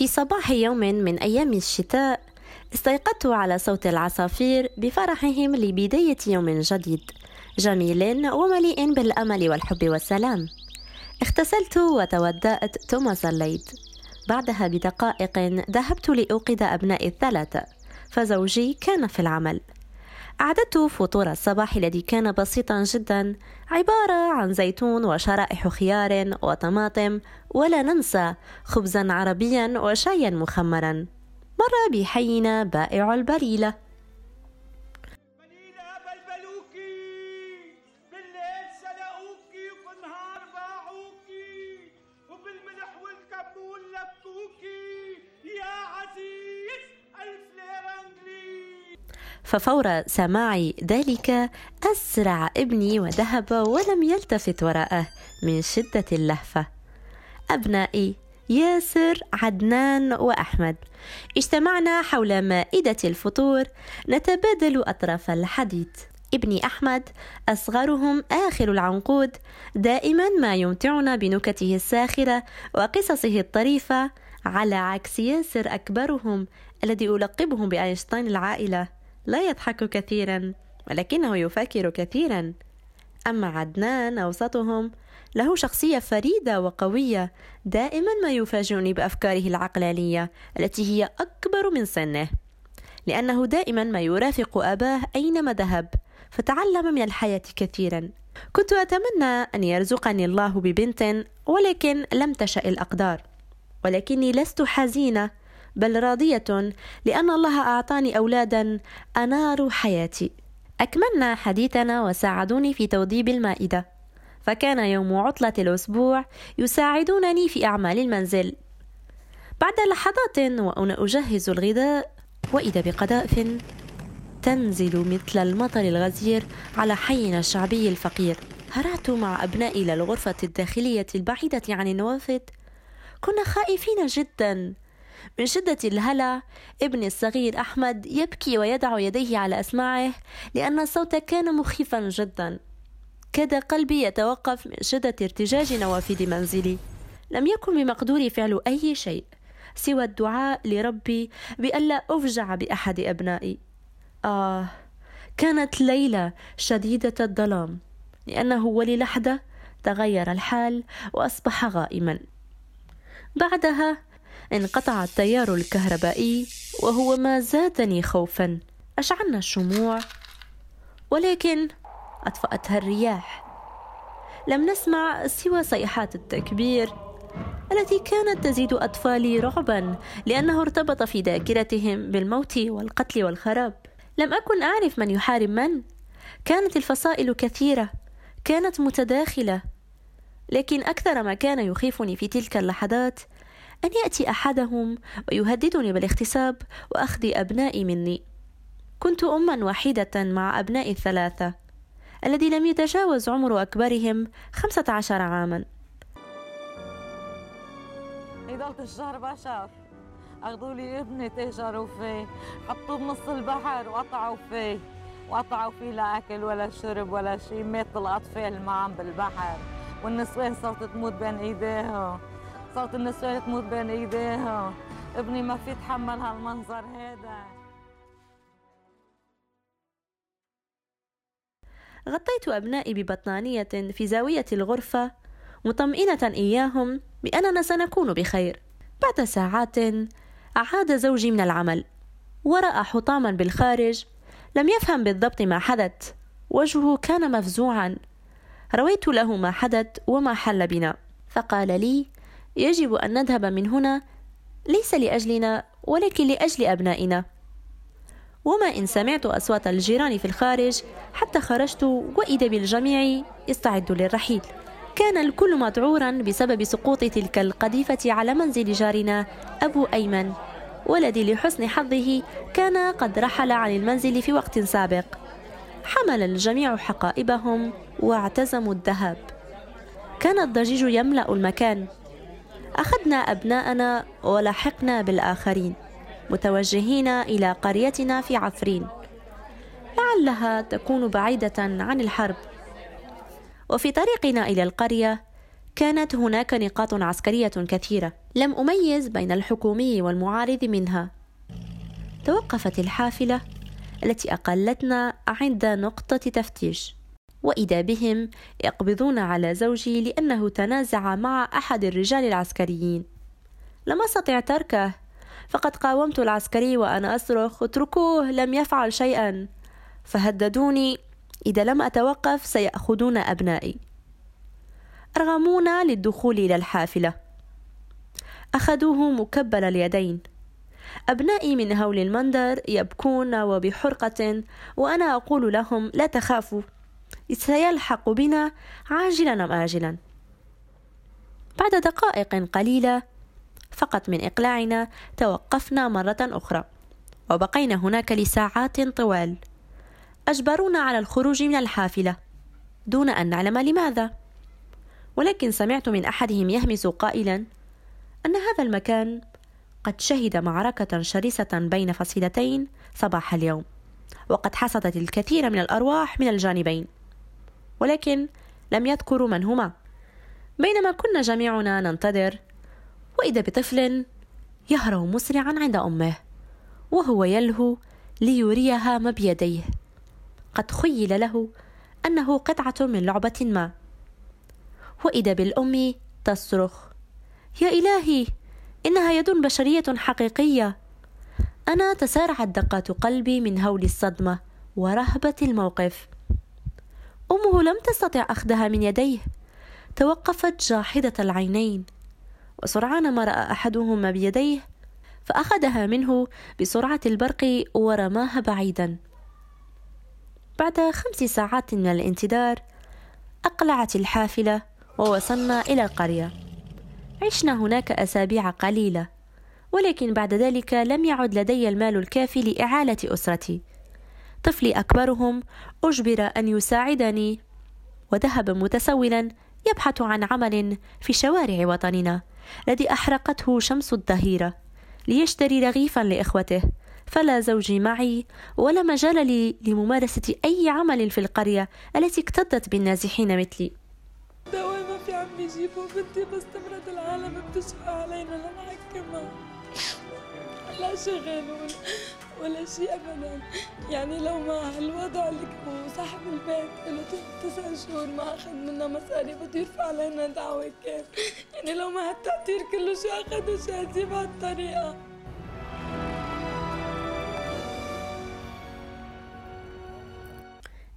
في صباح يوم من أيام الشتاء استيقظت على صوت العصافير بفرحهم لبداية يوم جديد جميل ومليء بالأمل والحب والسلام. اغتسلت وتودأت ثم صليت. بعدها بدقائق ذهبت لأوقظ أبنائي الثلاثة فزوجي كان في العمل. أعددت فطور الصباح الذي كان بسيطا جدا عبارة عن زيتون وشرائح خيار وطماطم ولا ننسى خبزا عربيا وشايا مخمرا. مر بحينا بائع البليلة ففور سماع ذلك أسرع ابني وذهب ولم يلتفت وراءه من شدة اللهفة. أبنائي ياسر عدنان وأحمد. اجتمعنا حول مائدة الفطور. نتبادل أطراف الحديث. ابني أحمد أصغرهم آخر العنقود. دائما ما يمتعنا بنكته الساخرة وقصصه الطريفة على عكس ياسر أكبرهم الذي ألقبهم بأينشتاين العائلة. لا يضحك كثيرا ولكنه يفكر كثيرا. أما عدنان أوسطهم له شخصية فريدة وقوية دائما ما يفاجئني بأفكاره العقلانية التي هي أكبر من سنه. لأنه دائما ما يرافق أباه أينما ذهب فتعلم من الحياة كثيرا. كنت أتمنى أن يرزقني الله ببنت ولكن لم تشأ الأقدار. ولكني لست حزينة. بل راضية لأن الله أعطاني أولادا أناروا حياتي. أكملنا حديثنا وساعدوني في توضيب المائدة. فكان يوم عطلة الأسبوع يساعدونني في أعمال المنزل. بعد لحظات وأنا أجهز الغذاء وإذا بقذائف تنزل مثل المطر الغزير على حينا الشعبي الفقير. هرعت مع أبنائي إلى الغرفة الداخلية البعيدة عن النوافذ. كنا خائفين جدا. من شدة الهلع ابني الصغير أحمد يبكي ويضع يديه على أسماعه لأن الصوت كان مخيفا جدا. كاد قلبي يتوقف من شدة ارتجاج نوافذ منزلي. لم يكن بمقدوري فعل أي شيء سوى الدعاء لربي بألا أفجع بأحد أبنائي. آه كانت ليلة شديدة الظلام لأنه وللحظة تغير الحال وأصبح غائما. بعدها انقطع التيار الكهربائي وهو ما زادني خوفا. أشعلنا الشموع ولكن أطفأتها الرياح. لم نسمع سوى صيحات التكبير التي كانت تزيد أطفالي رعبا لأنه ارتبط في ذاكرتهم بالموت والقتل والخراب. لم أكن أعرف من يحارب من. كانت الفصائل كثيرة كانت متداخلة لكن أكثر ما كان يخيفني في تلك اللحظات أن يأتي أحدهم ويهددني بالاغتصاب وأخذ أبنائي مني. كنت أما وحيدة مع أبنائي الثلاثة الذي لم يتجاوز عمر أكبرهم خمسة عشر عاما. الشهر بشر أخذوا لي ابني تهجروا فيه حطوه بنص البحر وقطعوا فيه. وقطعوا فيه لا أكل ولا شرب ولا شيء مات الأطفال معهم بالبحر. والنسوان صارت تموت بين إيديهم. صارت النسوان تموت بين إيديها. ابني ما في يتحمل هالمنظر هذا. غطيت أبنائي ببطانية في زاوية الغرفة مطمئنة إياهم بأننا سنكون بخير. بعد ساعات عاد زوجي من العمل ورأى حطاما بالخارج لم يفهم بالضبط ما حدث. وجهه كان مفزوعا. رويت له ما حدث وما حل بنا. فقال لي يجب أن نذهب من هنا ليس لأجلنا ولكن لأجل أبنائنا. وما إن سمعت أصوات الجيران في الخارج حتى خرجت وإذا بالجميع يستعد للرحيل. كان الكل مذعورا بسبب سقوط تلك القذيفة على منزل جارنا أبو أيمن. والذي لحسن حظه كان قد رحل عن المنزل في وقت سابق. حمل الجميع حقائبهم واعتزموا الذهاب. كان الضجيج يملأ المكان. أخذنا أبناءنا ولحقنا بالآخرين متوجهين إلى قريتنا في عفرين. لعلها تكون بعيدة عن الحرب. وفي طريقنا إلى القرية كانت هناك نقاط عسكرية كثيرة لم أميز بين الحكومي والمعارض منها. توقفت الحافلة التي أقلتنا عند نقطة تفتيش. وإذا بهم يقبضون على زوجي لأنه تنازع مع أحد الرجال العسكريين. لم أستطع تركه فقد قاومت العسكري وأنا أصرخ اتركوه لم يفعل شيئا فهددوني إذا لم أتوقف سيأخذون أبنائي أرغمونا للدخول إلى الحافلة. أخذوه مكبل اليدين. أبنائي من هول المندر يبكون وبحرقة وأنا أقول لهم لا تخافوا سيلحق بنا عاجلا أم آجلا. بعد دقائق قليلة فقط من إقلاعنا توقفنا مرة أخرى وبقينا هناك لساعات طوال. أجبرونا على الخروج من الحافلة دون أن نعلم لماذا. ولكن سمعت من أحدهم يهمس قائلا أن هذا المكان قد شهد معركة شرسة بين فصيلتين صباح اليوم وقد حصدت الكثير من الأرواح من الجانبين. ولكن لم يذكروا من هما بينما كنا جميعنا ننتظر وإذا بطفل يهرب مسرعا عند أمه وهو يلهو ليريها ما بيديه. قد خيل له أنه قطعة من لعبة ما. وإذا بالأم تصرخ يا إلهي إنها يد بشرية حقيقية. أنا تسارعت دقات قلبي من هول الصدمة ورهبة الموقف. أمه لم تستطع أخذها من يديه. توقفت جاحدة العينين. وسرعان ما رأى أحدهما بيديه فأخذها منه بسرعة البرق ورماها بعيدا. بعد خمس ساعات من الانتظار أقلعت الحافلة ووصلنا إلى القرية. عشنا هناك أسابيع قليلة ولكن بعد ذلك لم يعد لدي المال الكافي لإعالة أسرتي. طفلي أكبرهم أجبر أن يساعدني. وذهب متسولا يبحث عن عمل في شوارع وطننا الذي أحرقته شمس الظهيرة ليشتري رغيفا لإخوته. فلا زوجي معي ولا مجال لي لممارسة أي عمل في القرية التي اكتظت بالنازحين مثلي. دواء ما في عم يجيبوا بنتي بس تمرض العالم بتشفى علينا لنحكمها. لا شغل ولا, شيء ابدا. يعني لو ما هالوضع اللي صاحب البيت له تسع شهور ما أخذ منا مصاري بده يرفع علينا دعوة كيف؟ يعني لو ما هالتعطير كله شو أخذ وشو هتجيب بهالطريقة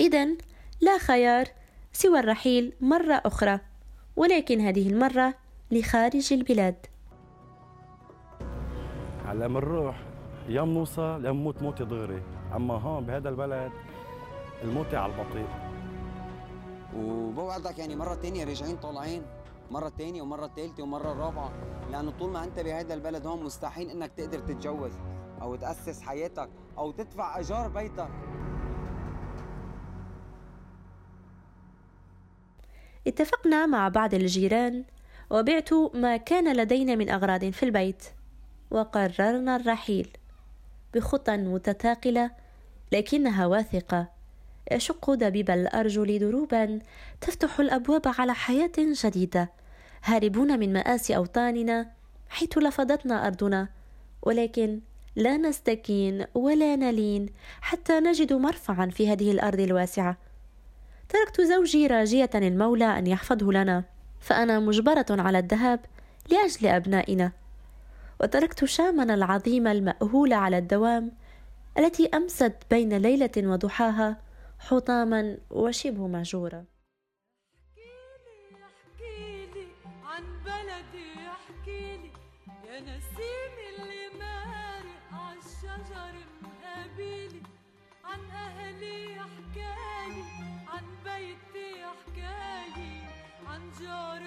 إذا لا خيار سوى الرحيل مرة أخرى ولكن هذه المرة لخارج البلاد. هلا بنروح يا بنوصل يا بنموت موتة دغري أما هون بهذا البلد الموتة على البطيء. وبوعدك يعني مرة تانية راجعين طالعين مرة تانية ومرة تالتة ومرة رابعة. لأنه طول ما أنت بهذا البلد هون مستحيل إنك تقدر تتجوز أو تأسس حياتك أو تدفع إيجار بيتك. اتفقنا مع بعض الجيران وبعت ما كان لدينا من أغراض في البيت وقررنا الرحيل. بخطى متثاقلة لكنها واثقة. يشق دبيب الأرجل دروبا تفتح الأبواب على حياة جديدة. هاربون من مآسي أوطاننا حيث لفظتنا أرضنا. ولكن لا نستكين ولا نلين حتى نجد مرفعا في هذه الأرض الواسعة. تركت زوجي راجية المولى أن يحفظه لنا فأنا مجبرة على الذهاب لأجل أبنائنا. وتركت شامنا العظيم المأهول على الدوام التي أمست بين ليلة وضحاها حطاما وشبه مهجورة عن بلدي احكيلي يا نسيم اللي مارق عالشجر عن أهلي عن بيتي حكاية عن جار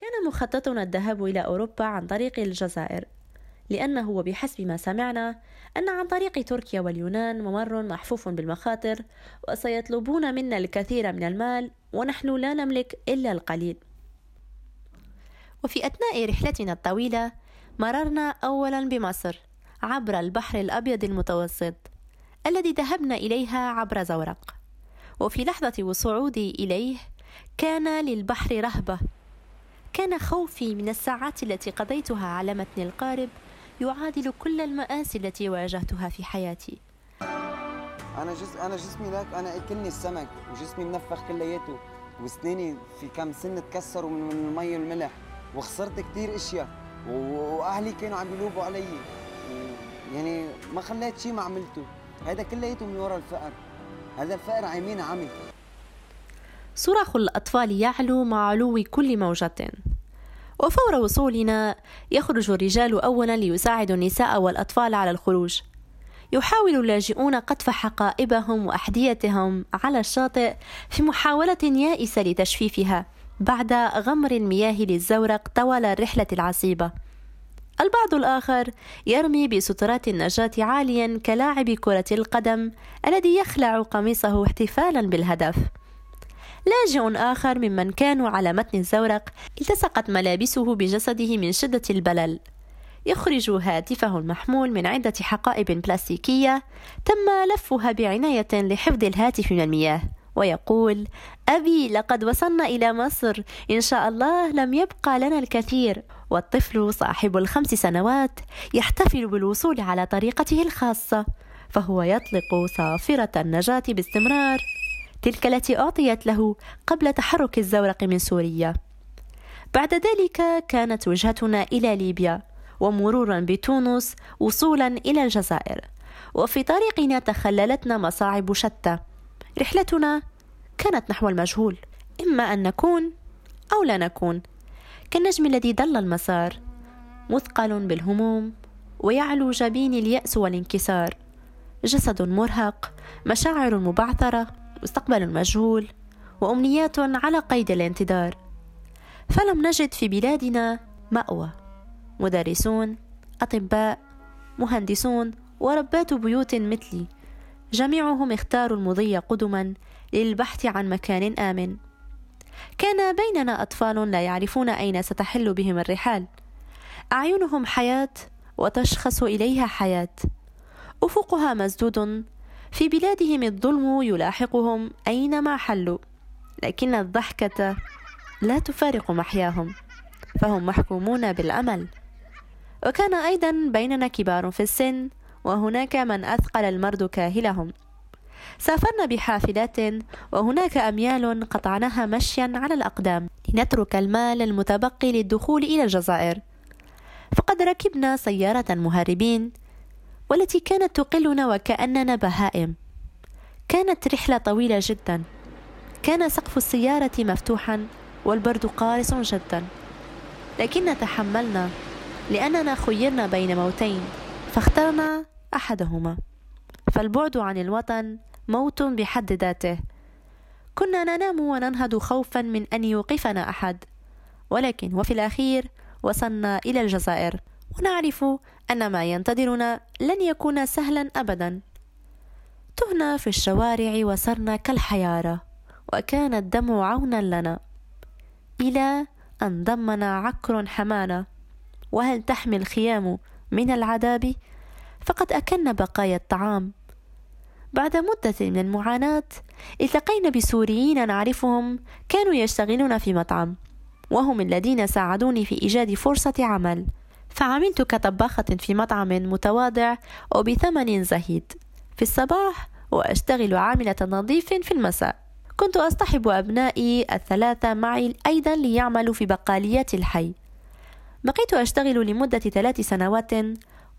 كان مخططنا الذهاب إلى أوروبا عن طريق الجزائر لأنه وبحسب ما سمعنا أن عن طريق تركيا واليونان ممر محفوف بالمخاطر وسيطلبون منا الكثير من المال ونحن لا نملك إلا القليل. وفي أثناء رحلتنا الطويلة مررنا أولا بمصر عبر البحر الأبيض المتوسط الذي ذهبنا إليها عبر زورق. وفي لحظة وصعودي إليه كان للبحر رهبة كان خوفي من الساعات التي قضيتها على متن القارب يعادل كل المآسي التي واجهتها في حياتي. أنا جس أنا جسمي لك أنا أكلني السمك وجسمي منفخ كلياته وسناني في كم سن تكسروا من, المي والملح وخسرت كثير أشياء و- وأهلي كانوا عم يلوبوا علي. و- يعني ما خليت شيء ما عملته. هذا كلياته من وراء الفقر. هذا الفقر عيمين عمي صراخ الأطفال يعلو مع علو كل موجة. وفور وصولنا يخرج الرجال أولا ليساعدوا النساء والأطفال على الخروج. يحاول اللاجئون قطف حقائبهم وأحذيتهم على الشاطئ في محاولة يائسة لتجفيفها بعد غمر المياه للزورق طوال الرحلة العصيبة. البعض الآخر يرمي بسترات النجاة عاليا كلاعب كرة القدم الذي يخلع قميصه احتفالا بالهدف. لاجئ آخر ممن كانوا على متن الزورق التصقت ملابسه بجسده من شدة البلل. يخرج هاتفه المحمول من عدة حقائب بلاستيكية تم لفها بعناية لحفظ الهاتف من المياه ويقول أبي لقد وصلنا إلى مصر. إن شاء الله لم يبقى لنا الكثير. والطفل صاحب الخمس سنوات يحتفل بالوصول على طريقته الخاصة فهو يطلق صافرة النجاة باستمرار. تلك التي أعطيت له قبل تحرك الزورق من سوريا. بعد ذلك كانت وجهتنا إلى ليبيا ومرورا بتونس وصولا إلى الجزائر. وفي طريقنا تخللتنا مصاعب شتى. رحلتنا كانت نحو المجهول إما أن نكون أو لا نكون. كالنجم الذي ضل المسار مثقل بالهموم ويعلو جبين اليأس والانكسار. جسد مرهق مشاعر مبعثرة. مستقبل مجهول وأمنيات على قيد الانتظار. فلم نجد في بلادنا مأوى. مدرسون أطباء مهندسون وربات بيوت مثلي. جميعهم اختاروا المضي قدما للبحث عن مكان آمن. كان بيننا أطفال لا يعرفون أين ستحل بهم الرحال. أعينهم حياة وتشخص إليها حياة. أفقها مسدود في بلادهم الظلم يلاحقهم أينما حلوا لكن الضحكة لا تفارق محياهم فهم محكومون بالأمل. وكان أيضا بيننا كبار في السن وهناك من أثقل المرض كاهلهم. سافرنا بحافلات وهناك أميال قطعناها مشيا على الأقدام. لنترك المال المتبقي للدخول إلى الجزائر. فقد ركبنا سيارة مهربين والتي كانت تقلنا وكأننا بهائم. كانت رحلة طويلة جدا. كان سقف السيارة مفتوحا والبرد قارس جدا. لكن تحملنا لأننا خيرنا بين موتين فاخترنا أحدهما. فالبعد عن الوطن موت بحد ذاته. كنا ننام وننهض خوفا من أن يوقفنا أحد. ولكن وفي الأخير وصلنا إلى الجزائر. ونعرف أن ما ينتظرنا لن يكون سهلا أبدا. تهنا في الشوارع وصرنا كالحيارة وكان الدم عونا لنا. إلى أن ضمنا عكر حمانا. وهل تحمي الخيام من العذاب؟ فقد أكلنا بقايا الطعام. بعد مدة من المعاناة التقينا بسوريين نعرفهم كانوا يشتغلون في مطعم وهم الذين ساعدوني في إيجاد فرصة عمل. فعملت كطباخة في مطعم متواضع وبثمن زهيد. في الصباح وأشتغل عاملة نظيف في المساء. كنت أصطحب أبنائي الثلاثة معي أيضا ليعملوا في بقاليات الحي. بقيت أشتغل لمدة ثلاث سنوات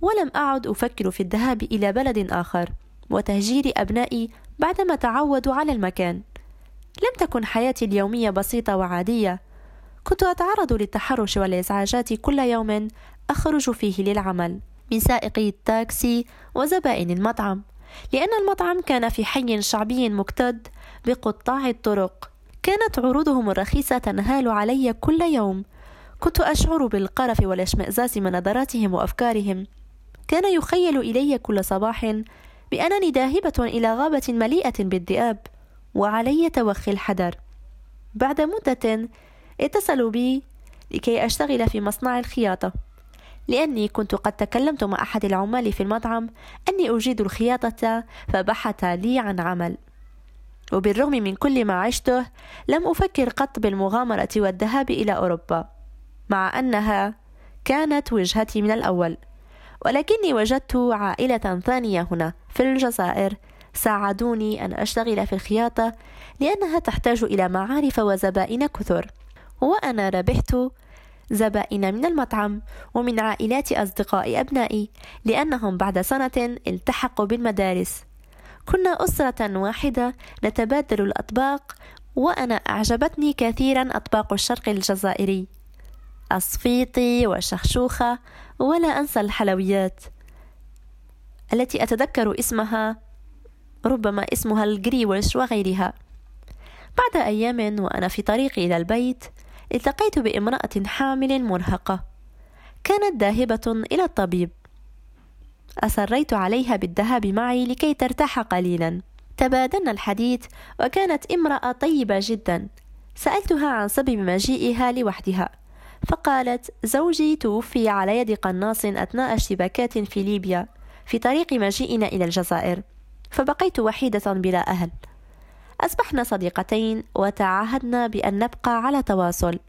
ولم أعد أفكر في الذهاب إلى بلد آخر وتهجير أبنائي بعدما تعودوا على المكان. لم تكن حياتي اليومية بسيطة وعادية. كنت أتعرض للتحرش والإزعاجات كل يوم أخرج فيه للعمل من سائقي التاكسي وزبائن المطعم لأن المطعم كان في حي شعبي مكتد بقطاع الطرق. كانت عروضهم الرخيصة تنهال علي كل يوم. كنت أشعر بالقرف والإشمئزاز من نظراتهم وأفكارهم. كان يخيل إلي كل صباح بأنني ذاهبة إلى غابة مليئة بالذئاب وعلي توخي الحذر. بعد مدة اتصلوا بي لكي أشتغل في مصنع الخياطة. لأني كنت قد تكلمت مع أحد العمال في المطعم أني أجيد الخياطة فبحث لي عن عمل. وبالرغم من كل ما عشته لم أفكر قط بالمغامرة والذهاب إلى أوروبا مع أنها كانت وجهتي من الأول. ولكني وجدت عائلة ثانية هنا في الجزائر ساعدوني أن أشتغل في الخياطة لأنها تحتاج إلى معارف وزبائن كثر. وأنا ربحت زبائن من المطعم ومن عائلات أصدقاء أبنائي لأنهم بعد سنة التحقوا بالمدارس. كنا أسرة واحدة نتبادل الأطباق وأنا أعجبتني كثيرا أطباق الشرق الجزائري. الصفيطي والشخشوخة ولا أنسى الحلويات التي أتذكر اسمها ربما اسمها الجريوش وغيرها. بعد أيام وأنا في طريقي إلى البيت التقيت بامرأة حامل مرهقة. كانت ذاهبة إلى الطبيب. أصريت عليها بالذهاب معي لكي ترتاح قليلا. تبادلنا الحديث وكانت امرأة طيبة جدا. سألتها عن سبب مجيئها لوحدها. فقالت زوجي توفي على يد قناص أثناء اشتباكات في ليبيا في طريق مجيئنا إلى الجزائر. فبقيت وحيدة بلا أهل. أصبحنا صديقتين وتعاهدنا بأن نبقى على تواصل.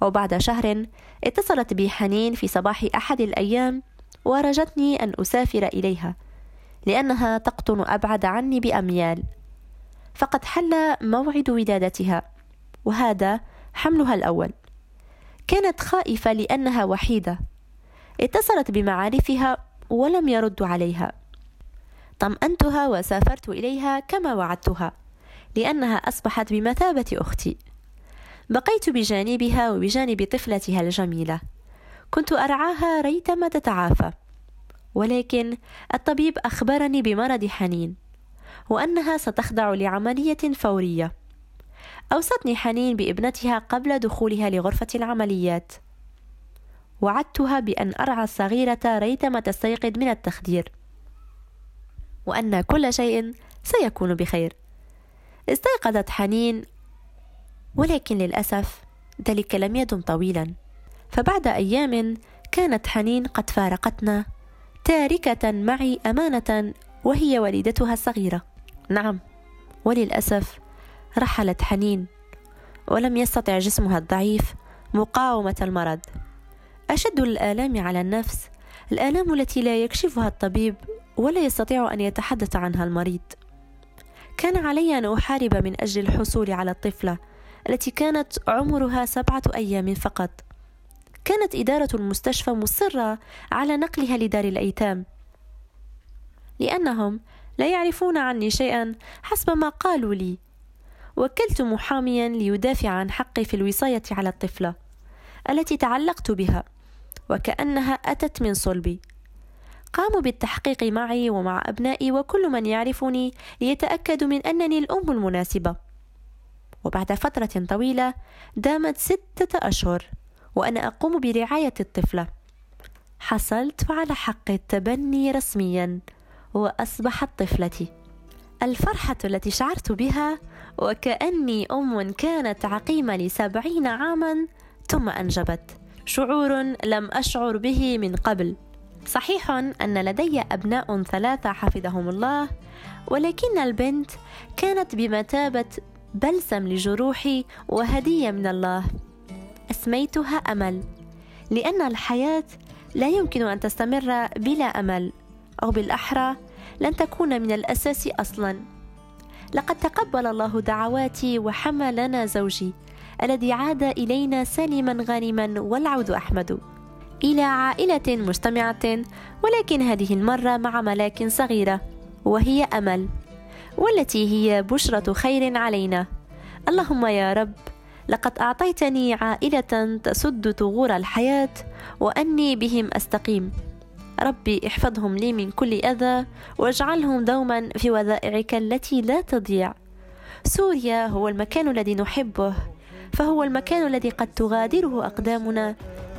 وبعد شهر اتصلت بي حنين في صباح أحد الأيام ورجتني أن أسافر إليها لأنها تقطن أبعد عني بأميال. فقد حل موعد ولادتها وهذا حملها الأول. كانت خائفة لأنها وحيدة. اتصلت بمعارفها ولم يردوا عليها. طمأنتها وسافرت إليها كما وعدتها. لأنها أصبحت بمثابة أختي. بقيت بجانبها وبجانب طفلتها الجميلة. كنت أرعاها ريتما تتعافى. ولكن الطبيب أخبرني بمرض حنين وأنها ستخضع لعملية فورية. أوصتني حنين بابنتها قبل دخولها لغرفة العمليات. وعدتها بأن أرعى الصغيرة ريتما تستيقظ من التخدير. وأن كل شيء سيكون بخير. استيقظت حنين ولكن للأسف ذلك لم يدم طويلا. فبعد أيام كانت حنين قد فارقتنا تاركة معي أمانة وهي والدتها الصغيرة. نعم وللأسف رحلت حنين ولم يستطع جسمها الضعيف مقاومة المرض. أشد الآلام على النفس الآلام التي لا يكشفها الطبيب ولا يستطيع أن يتحدث عنها المريض. كان علي أن أحارب من أجل الحصول على الطفلة التي كانت عمرها سبعة أيام فقط. كانت إدارة المستشفى مصرة على نقلها لدار الأيتام. لأنهم لا يعرفون عني شيئا حسب ما قالوا لي وكلت محاميا ليدافع عن حقي في الوصاية على الطفلة التي تعلقت بها وكأنها أتت من صلبي. قاموا بالتحقيق معي ومع أبنائي وكل من يعرفني ليتأكدوا من أنني الأم المناسبة. وبعد فترة طويلة دامت ستة أشهر وأنا أقوم برعاية الطفلة حصلت على حق التبني رسميا وأصبحت طفلتي. الفرحة التي شعرت بها وكأني أم كانت عقيمة لسبعين عاما ثم أنجبت. شعور لم أشعر به من قبل. صحيح أن لدي أبناء ثلاثة حفظهم الله ولكن البنت كانت بمثابة بلسم لجروحي وهدية من الله. أسميتها أمل لأن الحياة لا يمكن أن تستمر بلا أمل أو بالأحرى لن تكون من الأساس أصلا. لقد تقبل الله دعواتي وحملنا زوجي الذي عاد إلينا سالما غانما والعود أحمد. إلى عائلة مجتمعة ولكن هذه المرة مع ملاك صغيرة وهي أمل والتي هي بشرة خير علينا. اللهم يا رب لقد أعطيتني عائلة تسد ثغور الحياة وأني بهم أستقيم. ربي احفظهم لي من كل أذى واجعلهم دوما في وذائعك التي لا تضيع. سوريا هو المكان الذي نحبه فهو المكان الذي قد تغادره أقدامنا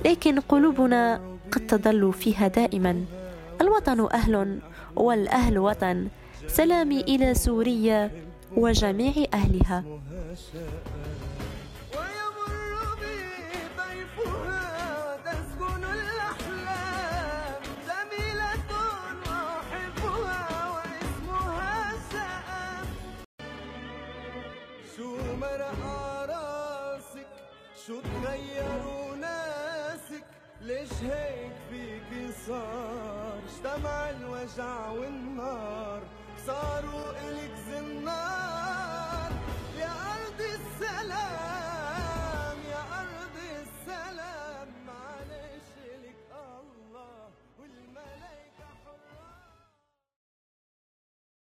لكن قلوبنا قد تظل فيها دائما. الوطن أهل والأهل وطن. سلامي إلى سوريا وجميع أهلها.